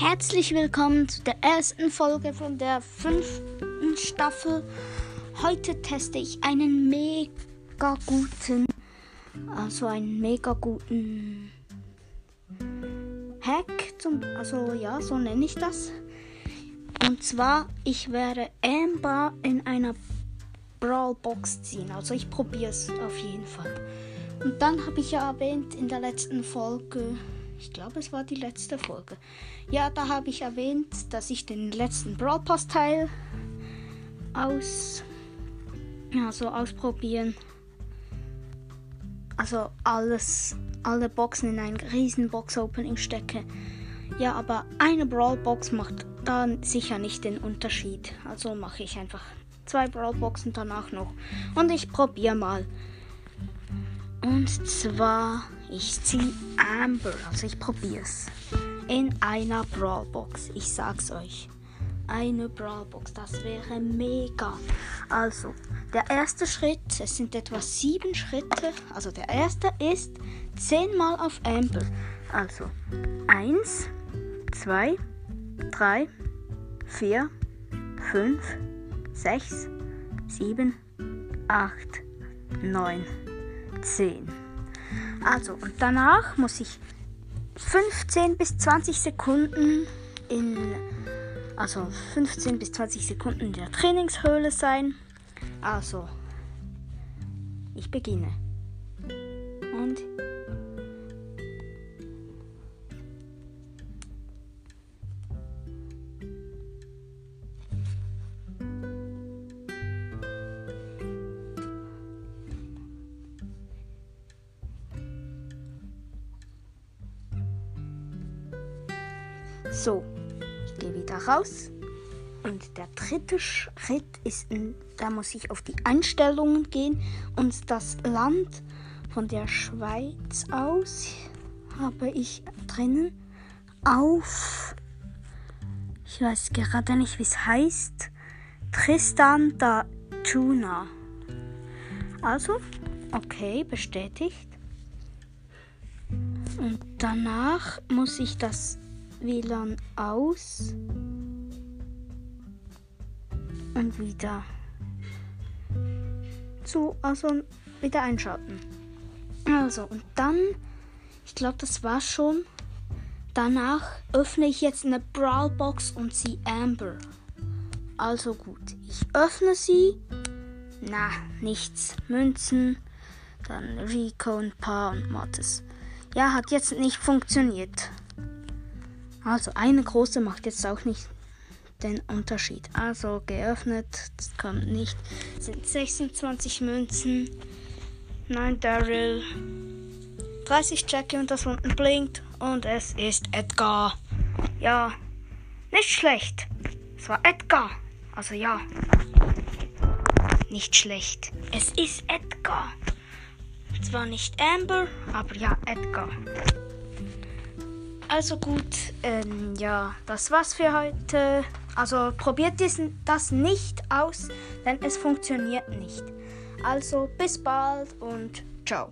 Herzlich willkommen zu der ersten Folge von der fünften Staffel. Heute teste ich einen mega guten, also einen mega guten Hack, zum, also ja, so nenne ich das. Und zwar, ich werde Amber in einer Brawl Box ziehen. Also ich probiere es auf jeden Fall. Und dann habe ich ja erwähnt in der letzten Folge, ich glaube, es war die letzte Folge. Ja, da habe ich erwähnt, dass ich den letzten Brawl Pass Teil aus, ja, so ausprobieren. Also alles, alle Boxen in ein riesen Box Opening stecke. Ja, aber eine Brawl Box macht dann sicher nicht den Unterschied. Also mache ich einfach zwei Brawl Boxen danach noch. Und ich probiere mal. Und zwar, ich ziehe Amber, also ich probiere es. In einer Brawlbox, ich sag's euch. Eine Brawlbox, das wäre mega. Also, der erste Schritt, es sind etwa sieben Schritte. Also, der erste ist zehnmal auf Amber. Also, eins, zwei, drei, vier, fünf, sechs, sieben, acht, neun. 10. Also, und danach muss ich 15 bis 20 Sekunden in, also 15 bis 20 Sekunden in der Trainingshöhle sein. Also, ich beginne. Und So, ich gehe wieder raus. Und der dritte Schritt ist, da muss ich auf die Einstellungen gehen und das Land von der Schweiz aus habe ich drinnen auf, ich weiß gerade nicht, wie es heißt, Tristan da Tuna. Also, okay, bestätigt. Und danach muss ich das WLAN aus und wieder zu, also wieder einschalten. Also und dann, ich glaube, das war schon. Danach öffne ich jetzt eine Brawlbox und sie Amber. Also gut, ich öffne sie. Na, nichts. Münzen, dann Rico, ein paar und Mortis. Ja, hat jetzt nicht funktioniert. Also eine große macht jetzt auch nicht den Unterschied. Also geöffnet, das kommt nicht. Sind 26 Münzen, 9 Daryl, 30 Jackie und das unten blinkt. Und es ist Edgar. Ja, nicht schlecht. Es war Edgar. Also ja, nicht schlecht. Es ist Edgar. Zwar nicht Amber, aber ja, Edgar. Also gut, ähm, ja, das war's für heute. Also probiert das nicht aus, denn es funktioniert nicht. Also bis bald und ciao.